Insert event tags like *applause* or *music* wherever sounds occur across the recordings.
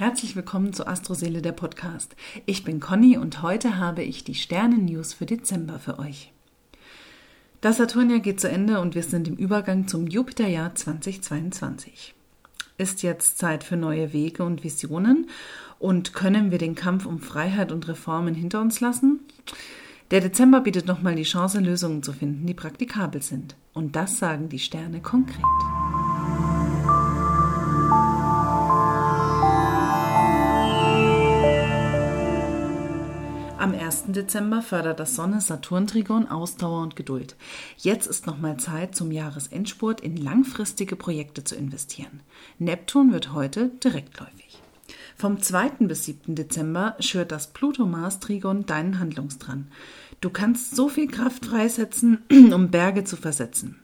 Herzlich willkommen zu Astroseele der Podcast. Ich bin Conny und heute habe ich die Sternen-News für Dezember für euch. Das Saturnjahr geht zu Ende und wir sind im Übergang zum Jupiterjahr 2022. Ist jetzt Zeit für neue Wege und Visionen und können wir den Kampf um Freiheit und Reformen hinter uns lassen? Der Dezember bietet nochmal die Chance, Lösungen zu finden, die praktikabel sind. Und das sagen die Sterne konkret. 1. Dezember fördert das Sonne-Saturn-Trigon Ausdauer und Geduld. Jetzt ist nochmal Zeit, zum Jahresendspurt in langfristige Projekte zu investieren. Neptun wird heute direktläufig. Vom 2. bis 7. Dezember schürt das Pluto-Mars-Trigon deinen Handlungsdrang. Du kannst so viel Kraft freisetzen, *clears throat* um Berge zu versetzen.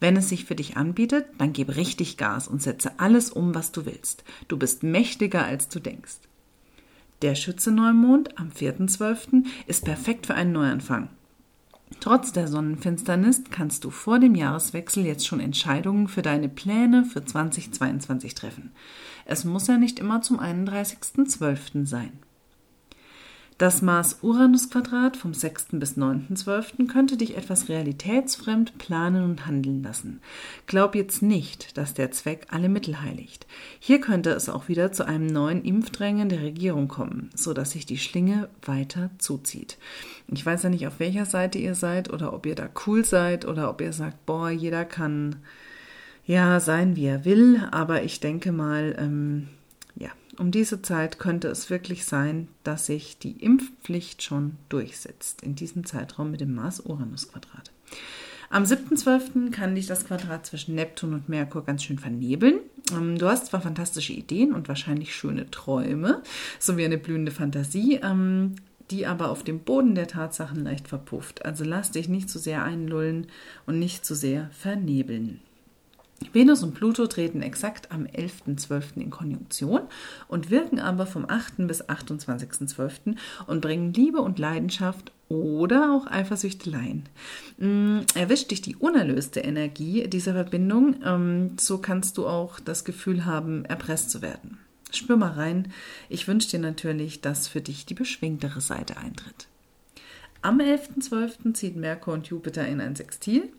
Wenn es sich für dich anbietet, dann gib richtig Gas und setze alles um, was du willst. Du bist mächtiger, als du denkst. Der Schütze-Neumond am 4.12. ist perfekt für einen Neuanfang. Trotz der Sonnenfinsternis kannst du vor dem Jahreswechsel jetzt schon Entscheidungen für deine Pläne für 2022 treffen. Es muss ja nicht immer zum 31.12. sein. Das Mars-Uranus-Quadrat vom 6. bis 9.12. könnte dich etwas realitätsfremd planen und handeln lassen. Glaub jetzt nicht, dass der Zweck alle Mittel heiligt. Hier könnte es auch wieder zu einem neuen Impfdrängen der Regierung kommen, so dass sich die Schlinge weiter zuzieht. Ich weiß ja nicht, auf welcher Seite ihr seid oder ob ihr da cool seid oder ob ihr sagt, boah, jeder kann ja sein, wie er will, aber ich denke mal, ähm, ja, um diese Zeit könnte es wirklich sein, dass sich die Impfpflicht schon durchsetzt, in diesem Zeitraum mit dem Mars-Uranus-Quadrat. Am 7.12. kann dich das Quadrat zwischen Neptun und Merkur ganz schön vernebeln. Ähm, du hast zwar fantastische Ideen und wahrscheinlich schöne Träume, sowie eine blühende Fantasie, ähm, die aber auf dem Boden der Tatsachen leicht verpufft. Also lass dich nicht zu sehr einlullen und nicht zu sehr vernebeln. Venus und Pluto treten exakt am 11.12. in Konjunktion und wirken aber vom 8. bis 28.12. und bringen Liebe und Leidenschaft oder auch Eifersüchteleien. Mm, erwischt dich die unerlöste Energie dieser Verbindung, ähm, so kannst du auch das Gefühl haben, erpresst zu werden. Spür mal rein. Ich wünsche dir natürlich, dass für dich die beschwingtere Seite eintritt. Am 11.12. zieht Merkur und Jupiter in ein Sextil.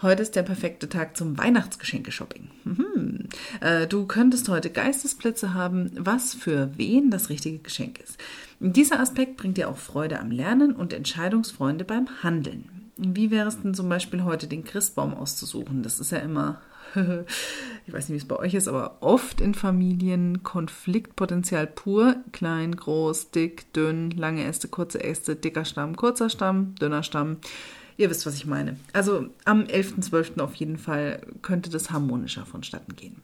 Heute ist der perfekte Tag zum Weihnachtsgeschenke-Shopping. Mhm. Äh, du könntest heute Geistesblitze haben, was für wen das richtige Geschenk ist. Dieser Aspekt bringt dir auch Freude am Lernen und Entscheidungsfreunde beim Handeln. Wie wäre es denn zum Beispiel heute den Christbaum auszusuchen? Das ist ja immer *laughs* ich weiß nicht, wie es bei euch ist, aber oft in Familien Konfliktpotenzial pur. Klein, groß, dick, dünn, lange Äste, kurze Äste, dicker Stamm, kurzer Stamm, dünner Stamm. Ihr wisst, was ich meine. Also am 11.12. auf jeden Fall könnte das harmonischer vonstatten gehen.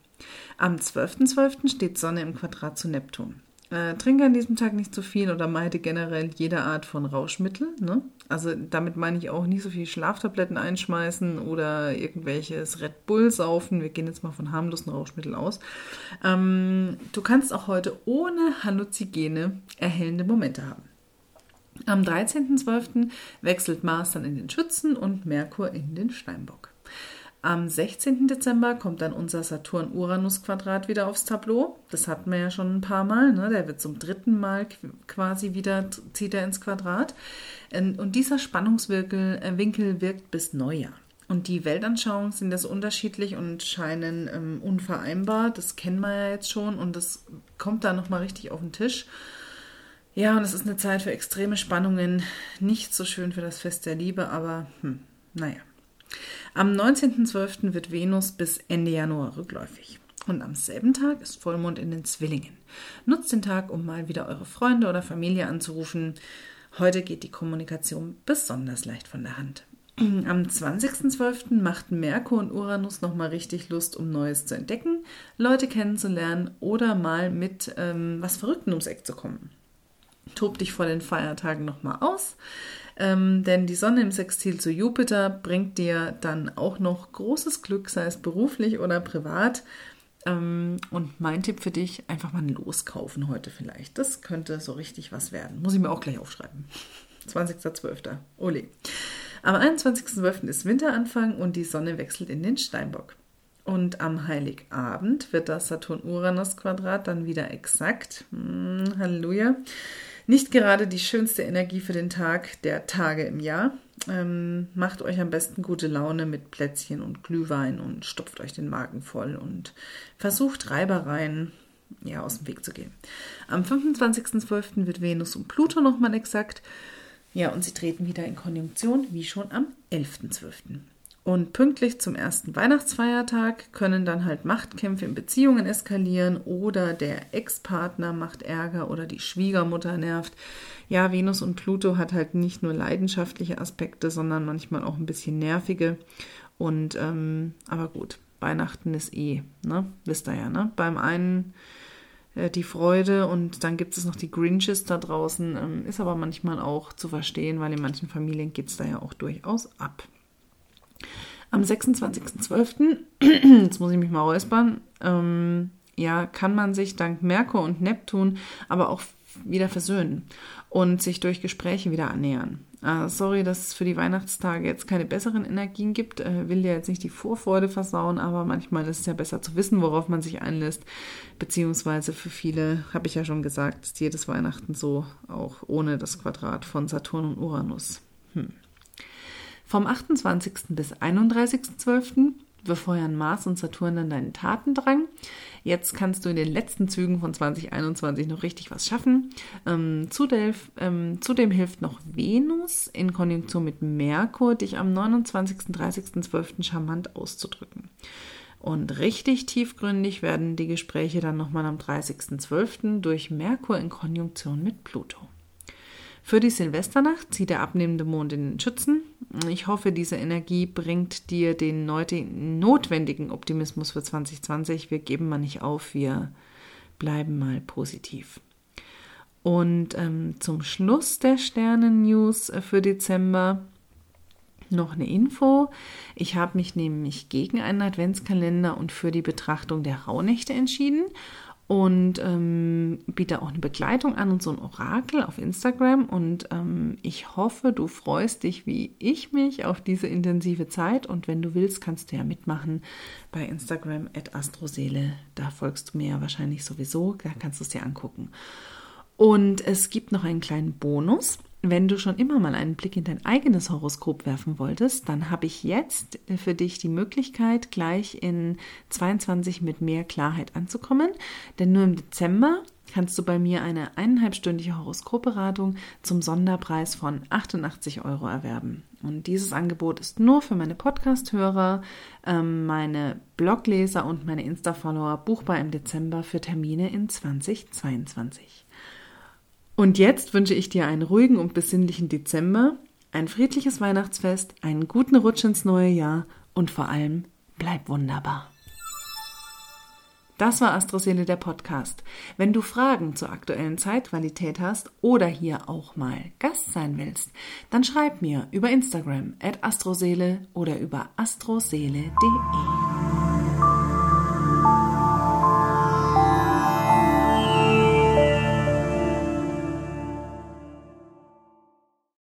Am 12.12. .12. steht Sonne im Quadrat zu Neptun. Äh, trinke an diesem Tag nicht zu viel oder meide generell jede Art von Rauschmittel. Ne? Also damit meine ich auch nicht so viel Schlaftabletten einschmeißen oder irgendwelches Red Bull saufen. Wir gehen jetzt mal von harmlosen Rauschmitteln aus. Ähm, du kannst auch heute ohne Halluzigene erhellende Momente haben. Am 13.12. wechselt Mars dann in den Schützen und Merkur in den Steinbock. Am 16. Dezember kommt dann unser Saturn-Uranus-Quadrat wieder aufs Tableau. Das hatten wir ja schon ein paar Mal. Ne? Der wird zum dritten Mal quasi wieder, zieht er ins Quadrat. Und dieser Spannungswinkel äh, wirkt bis Neujahr. Und die Weltanschauungen sind das unterschiedlich und scheinen ähm, unvereinbar. Das kennen wir ja jetzt schon und das kommt da nochmal richtig auf den Tisch. Ja, und es ist eine Zeit für extreme Spannungen. Nicht so schön für das Fest der Liebe, aber hm, naja. Am 19.12. wird Venus bis Ende Januar rückläufig. Und am selben Tag ist Vollmond in den Zwillingen. Nutzt den Tag, um mal wieder eure Freunde oder Familie anzurufen. Heute geht die Kommunikation besonders leicht von der Hand. Am 20.12. machten Merkur und Uranus nochmal richtig Lust, um Neues zu entdecken, Leute kennenzulernen oder mal mit ähm, was Verrückten ums Eck zu kommen. Tob dich vor den Feiertagen nochmal aus. Ähm, denn die Sonne im Sextil zu Jupiter bringt dir dann auch noch großes Glück, sei es beruflich oder privat. Ähm, und mein Tipp für dich, einfach mal ein Loskaufen heute vielleicht. Das könnte so richtig was werden. Muss ich mir auch gleich aufschreiben. 20.12. Ole. Am 21.12. ist Winteranfang und die Sonne wechselt in den Steinbock. Und am Heiligabend wird das Saturn-Uranus-Quadrat dann wieder exakt. Hm, Halleluja. Nicht gerade die schönste Energie für den Tag der Tage im Jahr. Ähm, macht euch am besten gute Laune mit Plätzchen und Glühwein und stopft euch den Magen voll und versucht Reibereien ja, aus dem Weg zu gehen. Am 25.12. wird Venus und Pluto nochmal exakt. Ja, und sie treten wieder in Konjunktion, wie schon am 11.12. Und pünktlich zum ersten Weihnachtsfeiertag können dann halt Machtkämpfe in Beziehungen eskalieren oder der Ex-Partner macht Ärger oder die Schwiegermutter nervt. Ja, Venus und Pluto hat halt nicht nur leidenschaftliche Aspekte, sondern manchmal auch ein bisschen nervige. Und ähm, aber gut, Weihnachten ist eh, ne? Wisst ihr ja, ne? Beim einen äh, die Freude und dann gibt es noch die Grinches da draußen. Ähm, ist aber manchmal auch zu verstehen, weil in manchen Familien geht es da ja auch durchaus ab. Am 26.12., *clears throat* jetzt muss ich mich mal räuspern, ähm, ja, kann man sich dank Merkur und Neptun aber auch wieder versöhnen und sich durch Gespräche wieder annähern. Äh, sorry, dass es für die Weihnachtstage jetzt keine besseren Energien gibt. Äh, will ja jetzt nicht die Vorfreude versauen, aber manchmal ist es ja besser zu wissen, worauf man sich einlässt. Beziehungsweise für viele, habe ich ja schon gesagt, ist jedes Weihnachten so, auch ohne das Quadrat von Saturn und Uranus. Hm. Vom 28. bis 31.12. befeuern Mars und Saturn dann deinen Tatendrang. Jetzt kannst du in den letzten Zügen von 2021 noch richtig was schaffen. Ähm, zudem, ähm, zudem hilft noch Venus in Konjunktion mit Merkur, dich am 29. 30.12. charmant auszudrücken. Und richtig tiefgründig werden die Gespräche dann nochmal am 30.12. durch Merkur in Konjunktion mit Pluto. Für die Silvesternacht zieht der abnehmende Mond in den Schützen. Ich hoffe, diese Energie bringt dir den notwendigen Optimismus für 2020. Wir geben mal nicht auf, wir bleiben mal positiv. Und ähm, zum Schluss der Sternen-News für Dezember noch eine Info. Ich habe mich nämlich gegen einen Adventskalender und für die Betrachtung der Rauhnächte entschieden und ähm, biete auch eine Begleitung an und so ein Orakel auf Instagram. Und ähm, ich hoffe, du freust dich wie ich mich auf diese intensive Zeit. Und wenn du willst, kannst du ja mitmachen bei Instagram at astroseele. Da folgst du mir ja wahrscheinlich sowieso. Da kannst du es dir angucken. Und es gibt noch einen kleinen Bonus. Wenn du schon immer mal einen Blick in dein eigenes Horoskop werfen wolltest, dann habe ich jetzt für dich die Möglichkeit, gleich in 22 mit mehr Klarheit anzukommen. Denn nur im Dezember kannst du bei mir eine eineinhalbstündige Horoskopberatung zum Sonderpreis von 88 Euro erwerben. Und dieses Angebot ist nur für meine Podcast-Hörer, ähm, meine Blogleser und meine Insta-Follower buchbar im Dezember für Termine in 2022. Und jetzt wünsche ich dir einen ruhigen und besinnlichen Dezember, ein friedliches Weihnachtsfest, einen guten Rutsch ins neue Jahr und vor allem bleib wunderbar. Das war Astroseele der Podcast. Wenn du Fragen zur aktuellen Zeitqualität hast oder hier auch mal Gast sein willst, dann schreib mir über Instagram at astroseele oder über astroseele.de.